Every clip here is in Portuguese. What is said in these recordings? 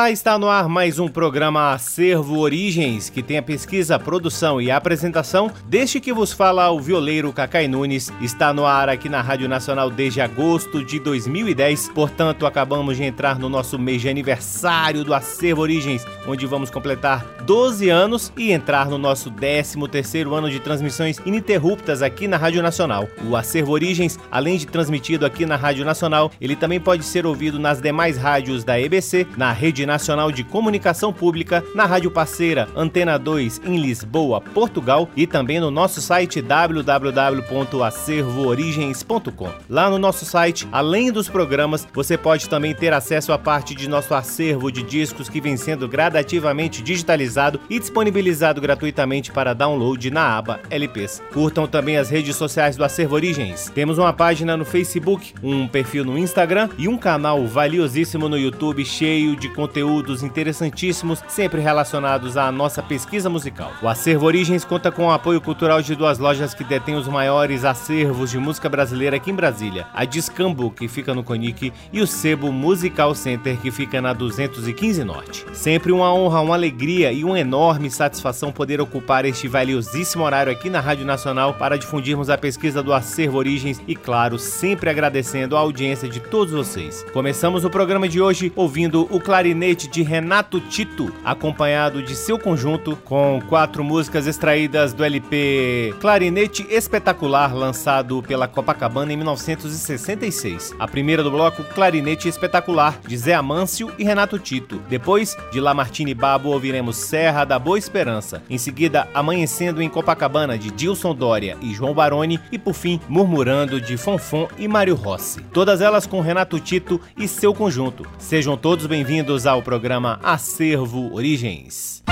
Olá, está no ar mais um programa Acervo Origens, que tem a pesquisa, produção e apresentação deste que vos fala o violeiro Cacai Nunes. Está no ar aqui na Rádio Nacional desde agosto de 2010, portanto, acabamos de entrar no nosso mês de aniversário do Acervo Origens, onde vamos completar 12 anos e entrar no nosso 13 terceiro ano de transmissões ininterruptas aqui na Rádio Nacional. O Acervo Origens, além de transmitido aqui na Rádio Nacional, ele também pode ser ouvido nas demais rádios da EBC, na Rede Nacional de Comunicação Pública, na rádio parceira Antena 2 em Lisboa, Portugal e também no nosso site www.acervoorigens.com. Lá no nosso site, além dos programas, você pode também ter acesso a parte de nosso acervo de discos que vem sendo gradativamente digitalizado e disponibilizado gratuitamente para download na aba LPs. Curtam também as redes sociais do Acervo Origens. Temos uma página no Facebook, um perfil no Instagram e um canal valiosíssimo no YouTube cheio de conteúdo conteúdos interessantíssimos, sempre relacionados à nossa pesquisa musical. O Acervo Origens conta com o apoio cultural de duas lojas que detêm os maiores acervos de música brasileira aqui em Brasília: a Discambo, que fica no Conic, e o Sebo Musical Center, que fica na 215 Norte. Sempre uma honra, uma alegria e uma enorme satisfação poder ocupar este valiosíssimo horário aqui na Rádio Nacional para difundirmos a pesquisa do Acervo Origens e, claro, sempre agradecendo a audiência de todos vocês. Começamos o programa de hoje ouvindo o clarinete clarinete de Renato Tito, acompanhado de seu conjunto, com quatro músicas extraídas do LP Clarinete Espetacular, lançado pela Copacabana em 1966. A primeira do bloco, Clarinete Espetacular, de Zé Amâncio e Renato Tito. Depois, de Lamartine Babo, ouviremos Serra da Boa Esperança. Em seguida, Amanhecendo em Copacabana, de Dilson Dória e João Baroni. E por fim, Murmurando, de Fonfon e Mário Rossi. Todas elas com Renato Tito e seu conjunto. Sejam todos bem-vindos ao programa Acervo Origens.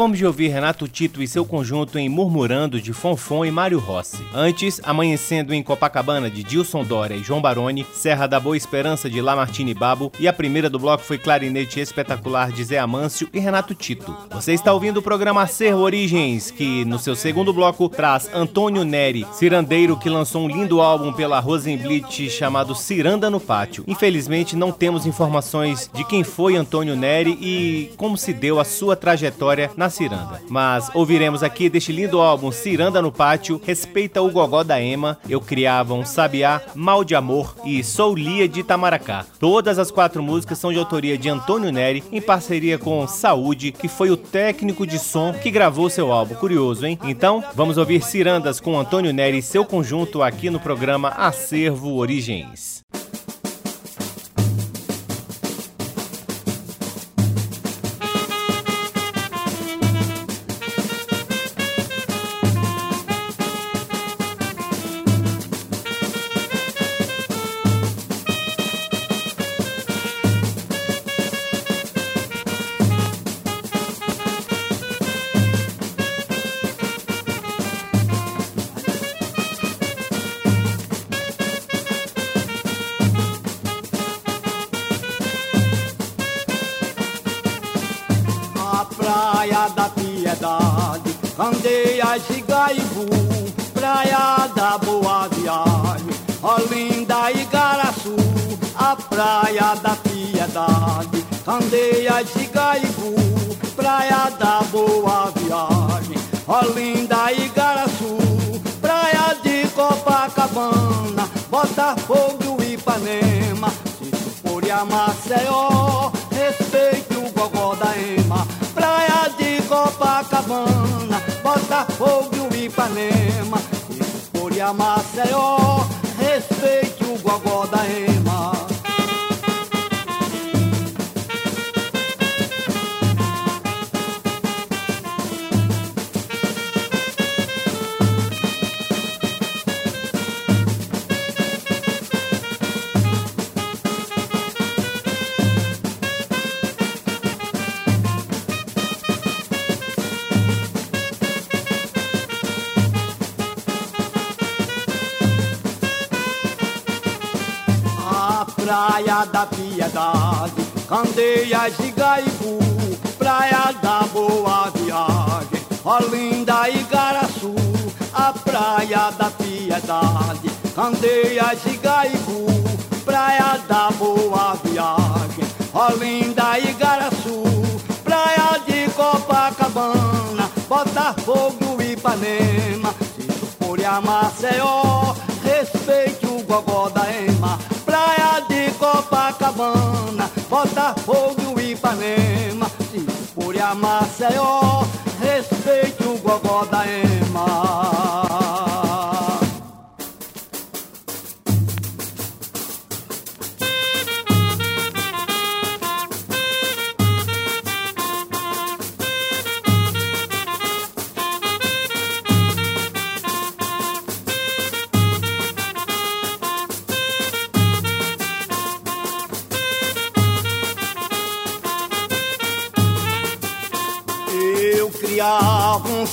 Acabamos de ouvir Renato Tito e seu conjunto em Murmurando de Fonfon e Mário Rossi. Antes, Amanhecendo em Copacabana de Dilson Dória e João Baroni, Serra da Boa Esperança de Lamartine Babo e a primeira do bloco foi Clarinete Espetacular de Zé Amâncio e Renato Tito. Você está ouvindo o programa Acervo Origens, que no seu segundo bloco traz Antônio Neri, cirandeiro que lançou um lindo álbum pela Rosenblit chamado Ciranda no Pátio. Infelizmente não temos informações de quem foi Antônio Neri e como se deu a sua trajetória na ciranda. Mas ouviremos aqui deste lindo álbum Ciranda no Pátio, Respeita o Gogó da Ema, Eu Criava um Sabiá, Mal de Amor e Sou Lia de Itamaracá. Todas as quatro músicas são de autoria de Antônio Neri, em parceria com Saúde, que foi o técnico de som que gravou seu álbum. Curioso, hein? Então, vamos ouvir Cirandas com Antônio Neri e seu conjunto aqui no programa Acervo Origens. Praia da Piedade. Candeias e Gaibu, praia da Boa Viagem, Olinda e Garaçu, praia de Copacabana, Botafogo e Ipanema, se for a Maceió, respeite o gogó da Ema, praia de Copacabana. Botafogo e Ipanema, se for a Maceió, Candeias e Gaibu, praia da boa viagem, Olinda e Garaçu, a praia da piedade, Candeias e Gaibu, praia da boa viagem, Olinda e Garaçu, praia de Copacabana, Botafogo e Ipanema, se for a Maceió, respeite o gogó da Ema, de Copacabana, Botafogo e Ipanema, for a Maceió, respeite o gogó da Ema.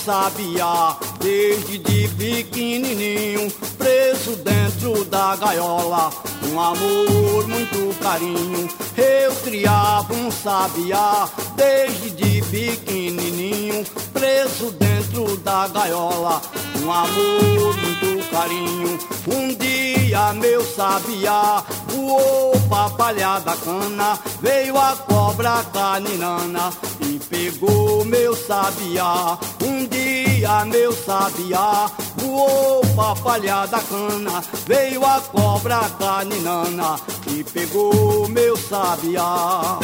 Sabiá desde de pequenininho, preso dentro da gaiola, um amor, muito carinho. Eu criava um sabiá desde de pequenininho, preso dentro da gaiola, um amor, muito carinho. Um dia meu sabiá voou pra palha da cana, veio a cobra caninana pegou meu sabiá. Um dia meu sabiá voou pra palha da cana, veio a cobra caninana e pegou meu sabiá.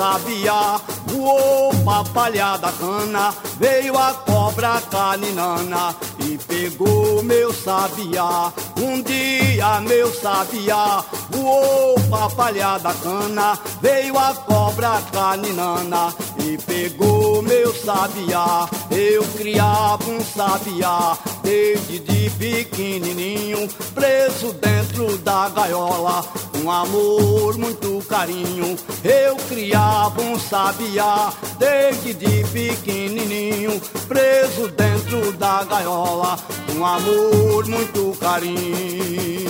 Sabiá voou pra palha da cana, veio a cobra caninana e pegou meu sabiá. Um dia meu sabiá voou pra palha da cana, veio a cobra caninana e pegou meu sabiá. Eu criava um sabiá desde de pequenininho, preso dentro da gaiola, um amor, muito carinho. Eu criava um sabiá desde de pequenininho, preso dentro da gaiola, um amor, muito carinho.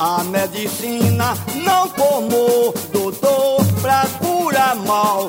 A medicina não formou doutor pra curar mal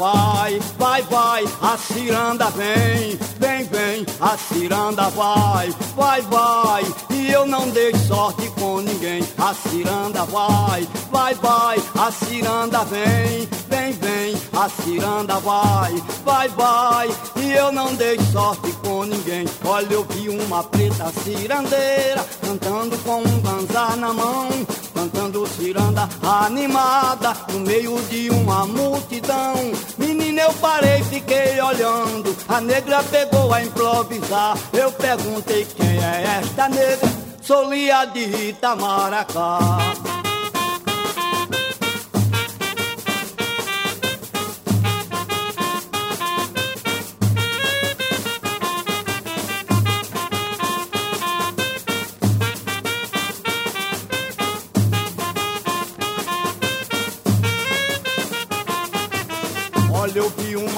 vai, vai, vai, a ciranda vem, vem, vem, a ciranda vai, vai, vai, e eu não dei sorte com ninguém. A ciranda vai, vai, vai, a ciranda vem, vem, vem, a ciranda vai, vai, vai, e eu não dei sorte com ninguém. Olha, eu vi uma preta cirandeira cantando com um ganzá na mão, cantando ciranda animada no meio de uma multidão. Menina, eu parei, fiquei olhando. A negra pegou a improvisar. Eu perguntei quem é esta negra. Sou Lia de Itamaracá.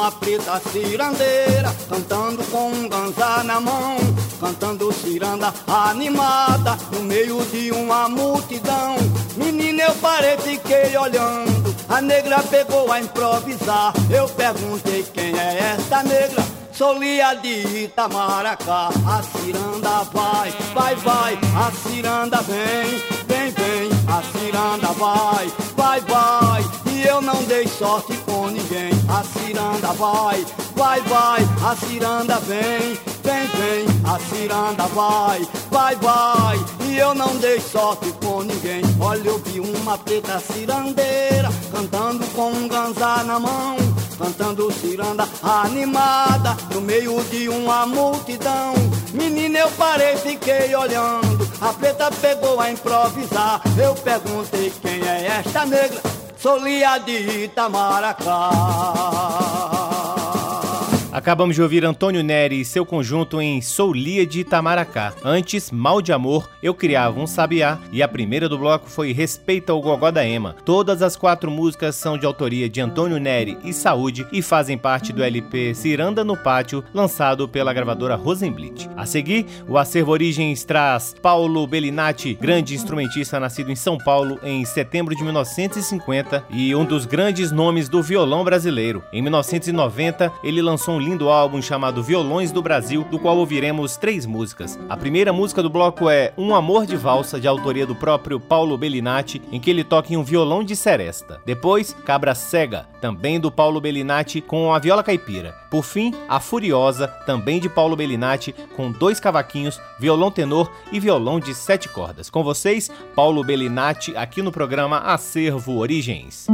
Uma preta cirandeira, cantando com um ganzá na mão, cantando ciranda animada, no meio de uma multidão. Menina, eu parei, fiquei olhando, a negra pegou a improvisar. Eu perguntei quem é esta negra, sou Lia de Itamaracá. A ciranda vai, vai, vai, a ciranda vem, vem, vem, a ciranda vai, vai, vai. Eu não dei sorte com ninguém a ciranda vai, vai, vai, a ciranda vem, vem, vem, a ciranda vai, vai, vai, e eu não dei sorte com ninguém. Olha, eu vi uma preta cirandeira cantando com um ganzá na mão, cantando ciranda animada no meio de uma multidão. Menina, eu parei, fiquei olhando. A preta pegou a improvisar. Eu perguntei quem é esta negra Solia de Itamaracá. Acabamos de ouvir Antônio Neri e seu conjunto em Soulia de Itamaracá. Antes, Mal de Amor, Eu Criava um Sabiá e a primeira do bloco foi Respeita o Gogó da Ema. Todas as quatro músicas são de autoria de Antônio Neri e Saúde e fazem parte do LP Ciranda no Pátio, lançado pela gravadora Rosenblit. A seguir, o Acervo Origens traz Paulo Bellinati, grande instrumentista nascido em São Paulo em setembro de 1950 e um dos grandes nomes do violão brasileiro. Em 1990, ele lançou um lindo álbum chamado Violões do Brasil, do qual ouviremos três músicas. A primeira música do bloco é Um Amor de Valsa, de autoria do próprio Paulo Bellinati, em que ele toca em um violão de seresta. Depois, Cabra Cega, também do Paulo Bellinati, com a viola caipira. Por fim, A Furiosa, também de Paulo Bellinati, com dois cavaquinhos, violão tenor e violão de sete cordas. Com vocês, Paulo Bellinati, aqui no programa Acervo Origens.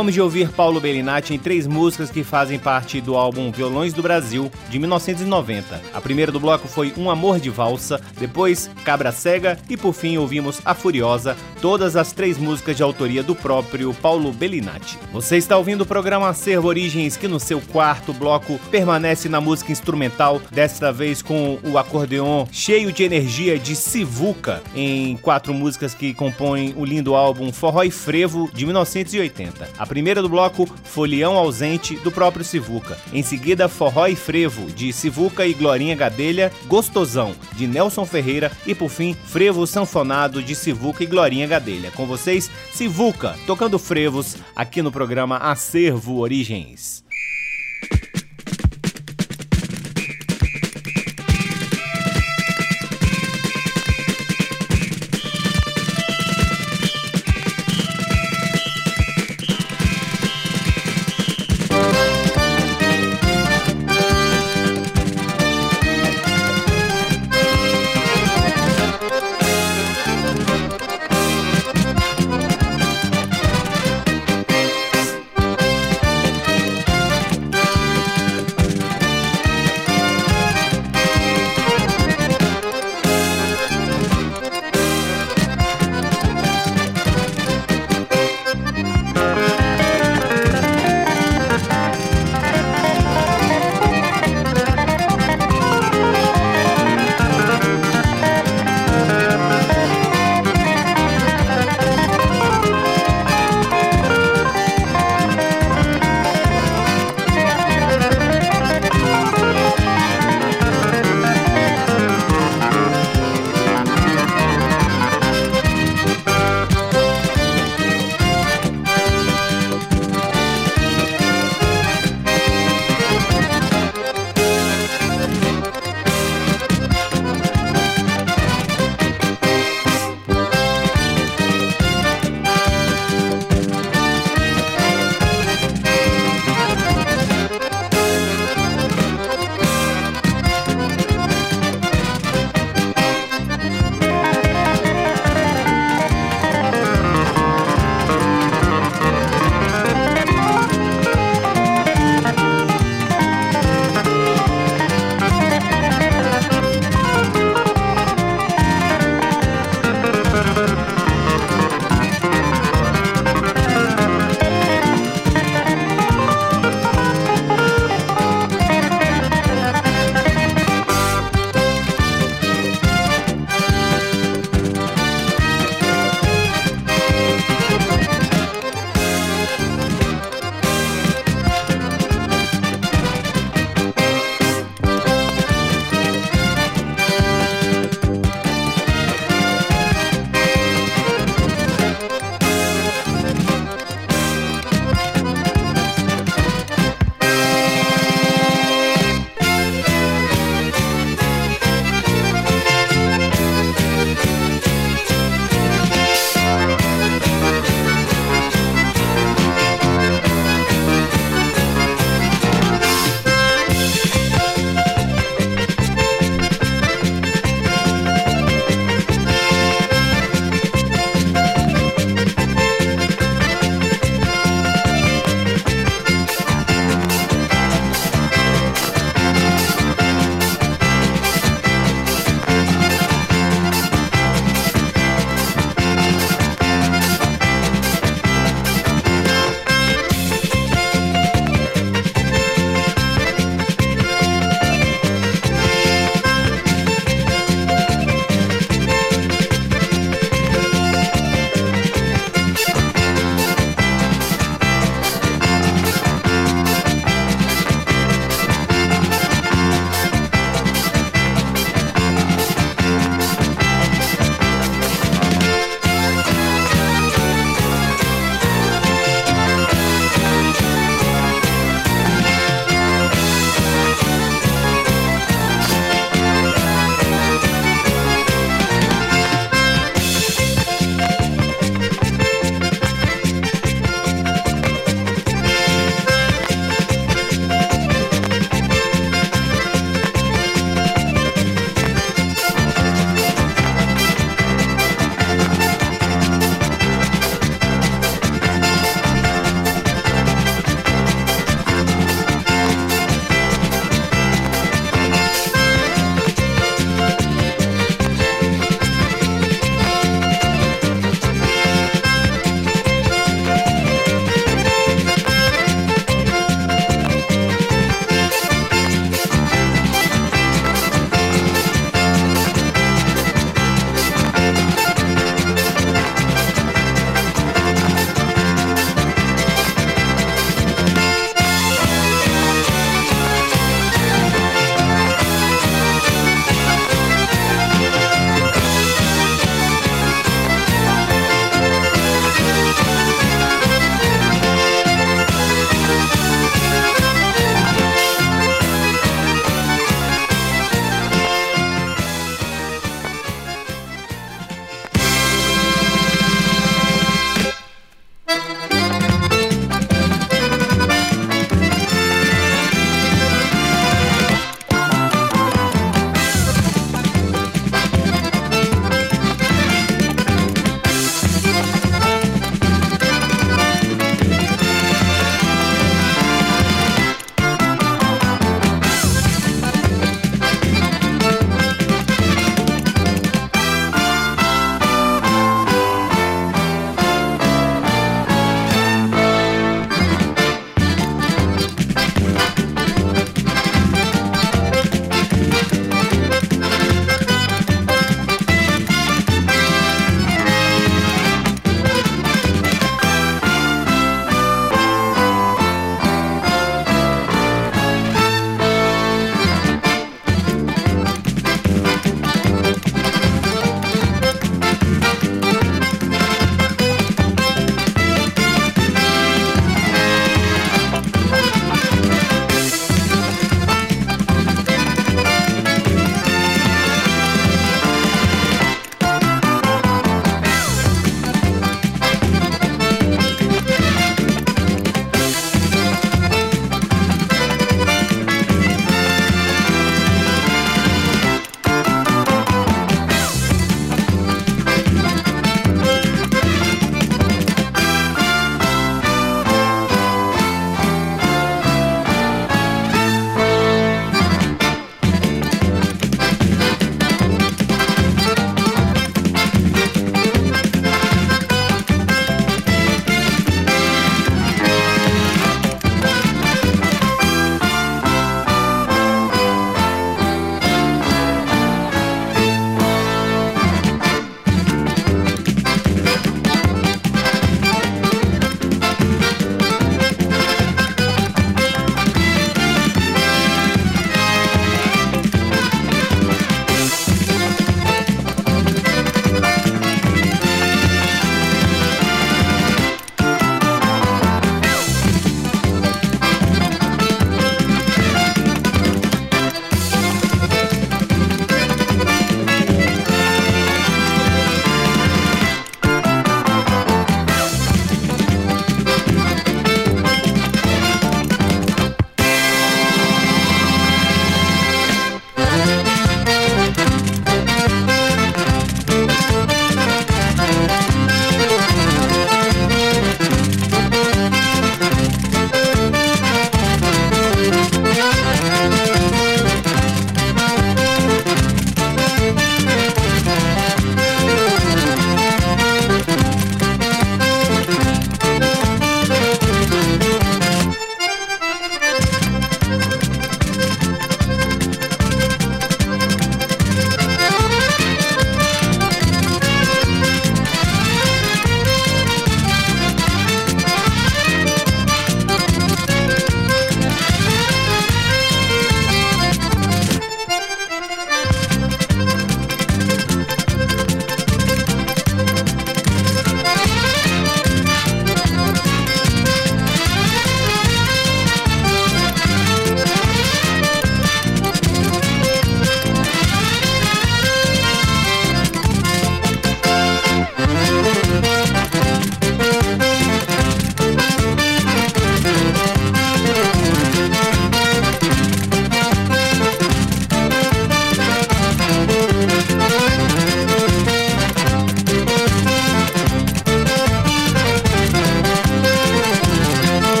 Acabamos de ouvir Paulo Bellinati em três músicas que fazem parte do álbum Violões do Brasil, de 1990. A primeira do bloco foi Um Amor de Valsa, depois Cabra Cega e por fim ouvimos A Furiosa, todas as três músicas de autoria do próprio Paulo Bellinati. Você está ouvindo o programa Acervo Origens, que no seu quarto bloco permanece na música instrumental, desta vez com o acordeon cheio de energia de Sivuca, em quatro músicas que compõem o lindo álbum Forró e Frevo, de 1980. A primeira do bloco, Folião Ausente, do próprio Sivuca. Em seguida, Forró e Frevo, de Sivuca e Glorinha Gadelha, Gostosão, de Nelson Ferreira e, por fim, Frevo Sanfonado, de Sivuca e Glorinha Gadelha. Com vocês, Sivuca, tocando frevos, aqui no programa Acervo Origens.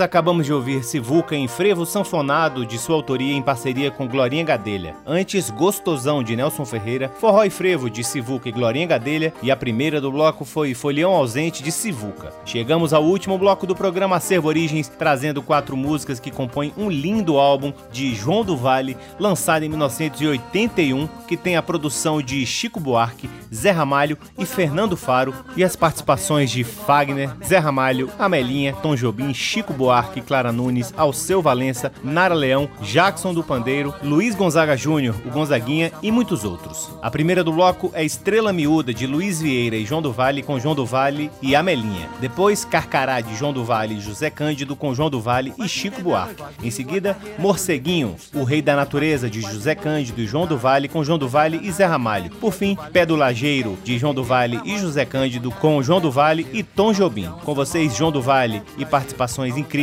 Acabamos de ouvir Sivuca em Frevo Sanfonado, de sua autoria em parceria com Glorinha Gadelha. Antes, Gostosão, de Nelson Ferreira, Forró e Frevo, de Sivuca e Glorinha Gadelha, e a primeira do bloco foi Folião Ausente, de Sivuca. Chegamos ao último bloco do programa Acervo Origens, trazendo quatro músicas que compõem um lindo álbum de João do Vale, lançado em 1981, que tem a produção de Chico Buarque, Zé Ramalho e Fernando Faro, e as participações de Fagner, Zé Ramalho, Amelinha, Tom Jobim, Chico Buarque, Clara Nunes, Alceu Valença, Nara Leão, Jackson do Pandeiro, Luiz Gonzaga Júnior, o Gonzaguinha e muitos outros. A primeira do bloco é Estrela Miúda, de Luiz Vieira e João do Vale, com João do Vale e Amelinha. Depois, Carcará, de João do Vale e José Cândido, com João do Vale e Chico Buarque. Em seguida, Morceguinho, o Rei da Natureza, de José Cândido e João do Vale, com João do Vale e Zé Ramalho. Por fim, Pé do Lajeiro, de João do Vale e José Cândido, com João do Vale e Tom Jobim. Com vocês, João do Vale e participações incríveis,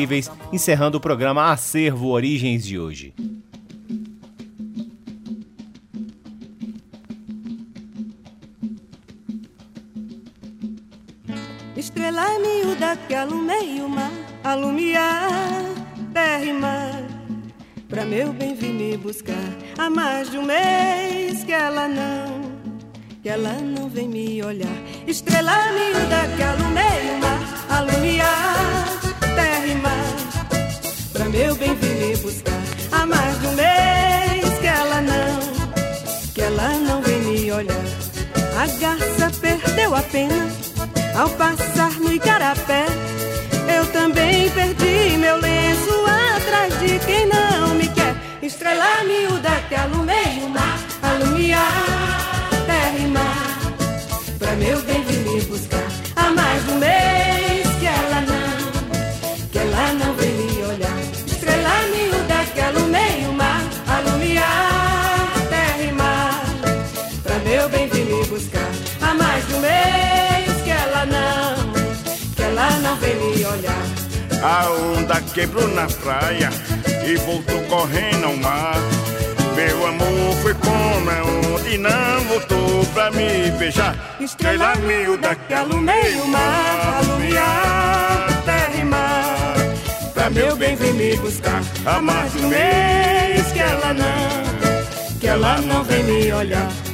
encerrando o programa Acervo Origens de hoje. Estrela miúda que alumeia o mar, alumiar terra e mar. Pra meu bem vir me buscar há mais de um mês que ela não, que ela não vem me olhar. Estrela miúda que alumeia o mar, alumiar terra e mar. Pra meu bem vir me buscar há mais de um mês que ela não, que ela não vem me olhar. A garça perdeu a pena ao passar no igarapé. Eu também perdi meu lenço atrás de quem não me quer. Estrela miúda que alumeia o A onda quebrou na praia e voltou correndo ao mar. Meu amor foi como a onda e não voltou pra me beijar. Estrela miúda que alumeia o mar, alumiar terra e mar. Pra meu bem vir me buscar há mais de um mês que ela não, que ela não vem me olhar.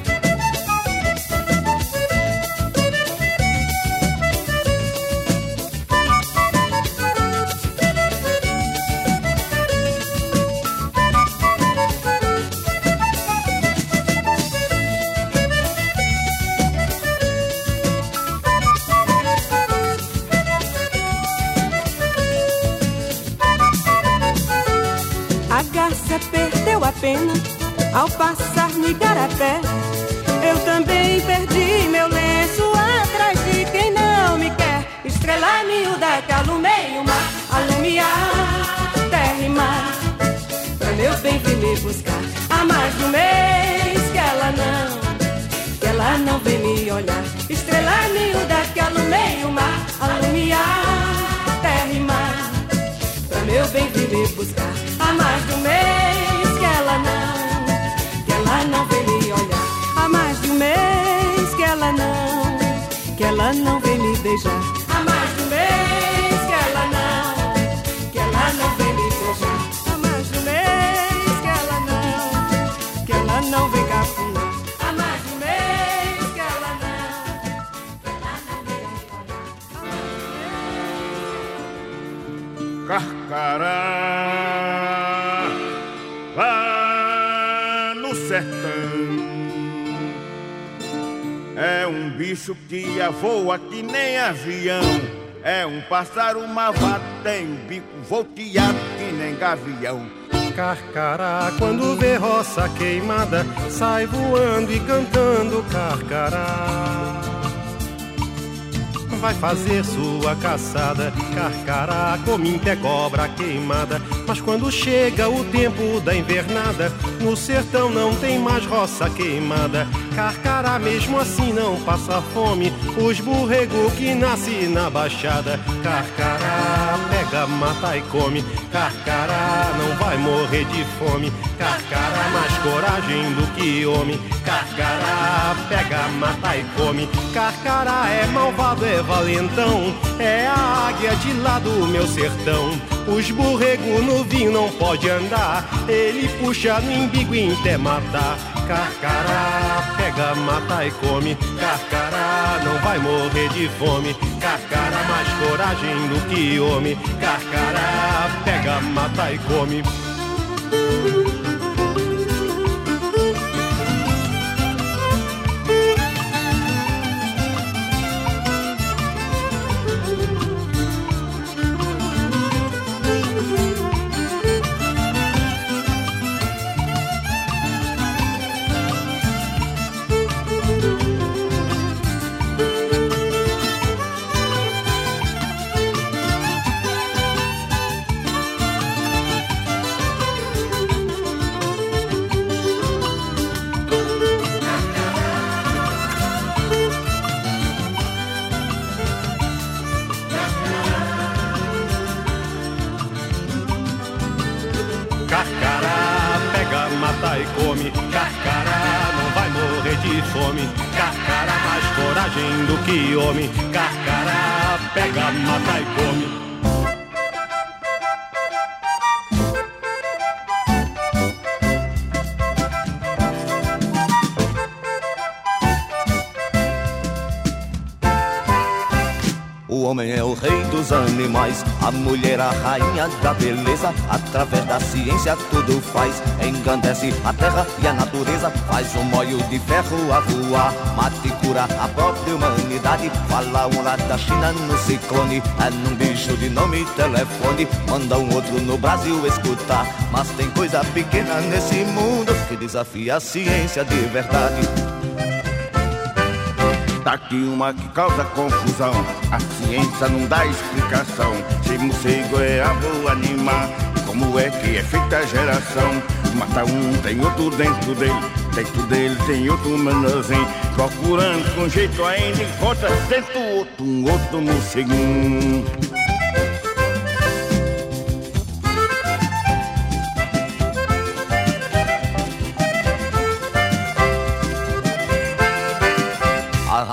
Ao passar no igarapé. Eu também perdi meu lenço atrás de quem não me quer. Estrela miúda que alumeia o mar, alumiar terra e mar. Pra meu bem vir me buscar há mais de um mês que ela não, que ela não vem me olhar. Estrela miúda que alumeia o mar, alumiar terra e mar. Pra meu bem vir me buscar há mais de um mês ela não, que ela não vem me beijar. Há mais de um mês que ela não, que ela não vem me beijar. Há mais de um mês que ela não, que ela não vem cafunar. Há mais de um mês que ela não, que ela não vem me olhar. Há mais de um mês. Carcará bicho que voa que nem avião é um pássaro malvado tem bico volteado que nem gavião Carcará, quando vê roça queimada, sai voando e cantando carcará. Vai fazer sua caçada, carcará, cominte é cobra queimada. Mas quando chega o tempo da invernada, no sertão não tem mais roça queimada. Carcará mesmo assim não passa fome, os borrego que nasce na baixada. Carcará pega mata e come. Carcará não vai morrer de fome. Carcará mais coragem do que homem. Carcará pega, mata e come. É malvado, é valentão. É a águia de lá do meu sertão. Os borrego no vinho não pode andar. Ele puxa no imbigo e até matar. Carcará pega, mata e come. Carcará não vai morrer de fome. Carcará mais coragem do que homem. Carcará pega, mata e come. A mulher, a rainha da beleza, através da ciência tudo faz. Engrandece a terra e a natureza, faz um molho de ferro a voar. Mate e cura a própria humanidade. Fala um lá da China no ciclone, é num bicho de nome telefone. Manda um outro no Brasil escutar. Mas tem coisa pequena nesse mundo que desafia a ciência de verdade. Tá aqui uma que causa confusão. A ciência não dá explicação. Se morcego é avô animar, como é que é feita a geração? Mata um, tem outro dentro dele. Dentro dele tem outro menorzinho. Procurando com jeito ainda encontra dentro outro, um outro morceguinho.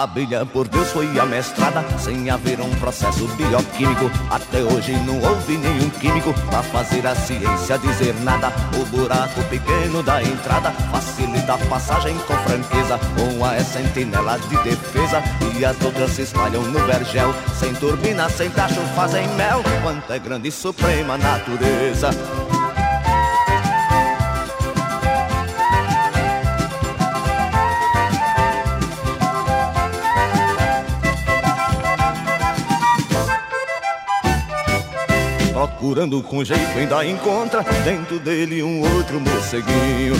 Abelha por Deus foi amestrada sem haver um processo bioquímico. Até hoje não houve nenhum químico para fazer a ciência dizer nada. O buraco pequeno da entrada facilita a passagem com franqueza. Uma é sentinela de defesa e as outras se espalham no vergel. Sem turbina, sem tacho, fazem mel. Quanto é grande e suprema natureza. Procurando com jeito ainda encontra dentro dele um outro morceguinho.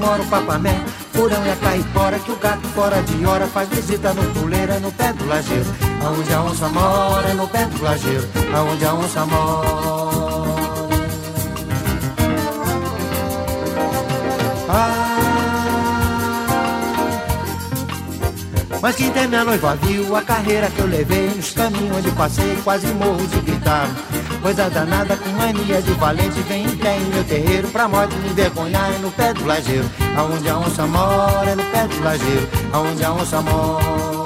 Mora o papamé Furão e a caipora que o gato fora de hora Faz visita no puleira no pé do lajeiro. Aonde a onça mora no pé do lajeiro. Aonde a onça mora. ah, Mas quem tem minha noiva viu a carreira que eu levei Nos caminhos onde passei quase morro de gritar. Coisa danada com mania de valente Vem em pé em meu terreiro pra morte me envergonhar É no pé do lajeiro, aonde a onça mora É no pé do lajeiro, aonde a onça mora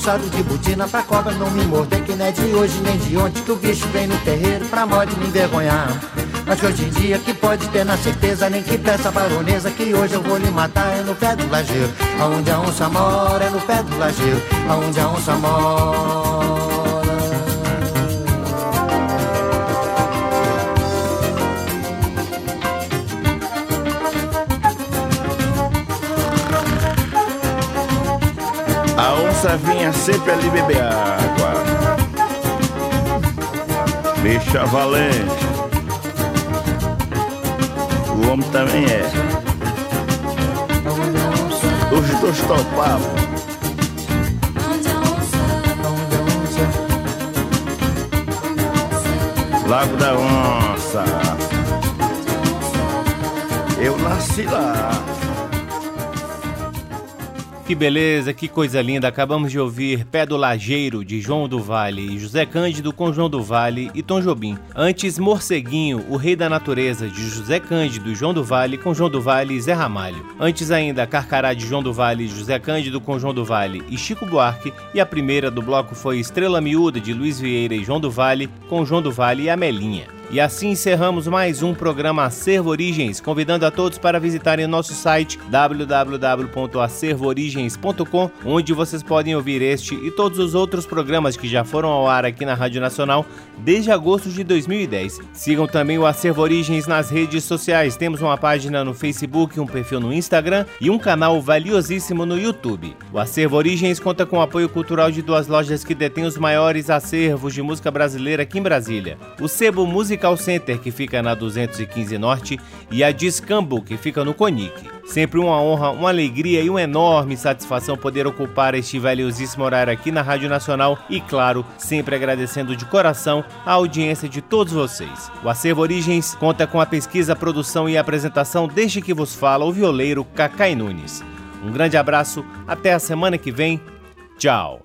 calçado de botina pra cobra não me morder Que não é de hoje nem de ontem que o bicho vem no terreiro Pra morte me envergonhar Mas hoje em dia que pode ter na certeza, nem que peça baronesa que hoje eu vou lhe matar é no pé do lajeiro. Aonde a onça mora é no pé do lajeiro. Aonde a onça mora. A onça vinha sempre ali beber água. Bicha valente. O homem também é. Os dois topavam. Lago da Onça. Eu nasci lá. Que beleza, que coisa linda. Acabamos de ouvir Pé do Lajeiro, de João do Vale, e José Cândido com João do Vale e Tom Jobim. Antes, Morceguinho, o Rei da Natureza, de José Cândido e João do Vale, com João do Vale e Zé Ramalho. Antes ainda, Carcará de João do Vale, José Cândido com João do Vale e Chico Buarque. E a primeira do bloco foi Estrela Miúda, de Luiz Vieira e João do Vale, com João do Vale e Amelinha. E assim encerramos mais um programa Acervo Origens, convidando a todos para visitarem o nosso site www.acervoorigens.com, onde vocês podem ouvir este e todos os outros programas que já foram ao ar aqui na Rádio Nacional desde agosto de 2010. Sigam também o Acervo Origens nas redes sociais. Temos uma página no Facebook, um perfil no Instagram e um canal valiosíssimo no YouTube. O Acervo Origens conta com o apoio cultural de duas lojas que detêm os maiores acervos de música brasileira aqui em Brasília. O Sebo Music Musical Center, que fica na 215 Norte, e a Discambo, que fica no Conic. Sempre uma honra, uma alegria e uma enorme satisfação poder ocupar este valiosíssimo horário aqui na Rádio Nacional e, claro, sempre agradecendo de coração a audiência de todos vocês. O Acervo Origens conta com a pesquisa, produção e apresentação desde que vos fala o violeiro Cacai Nunes. Um grande abraço, até a semana que vem. Tchau.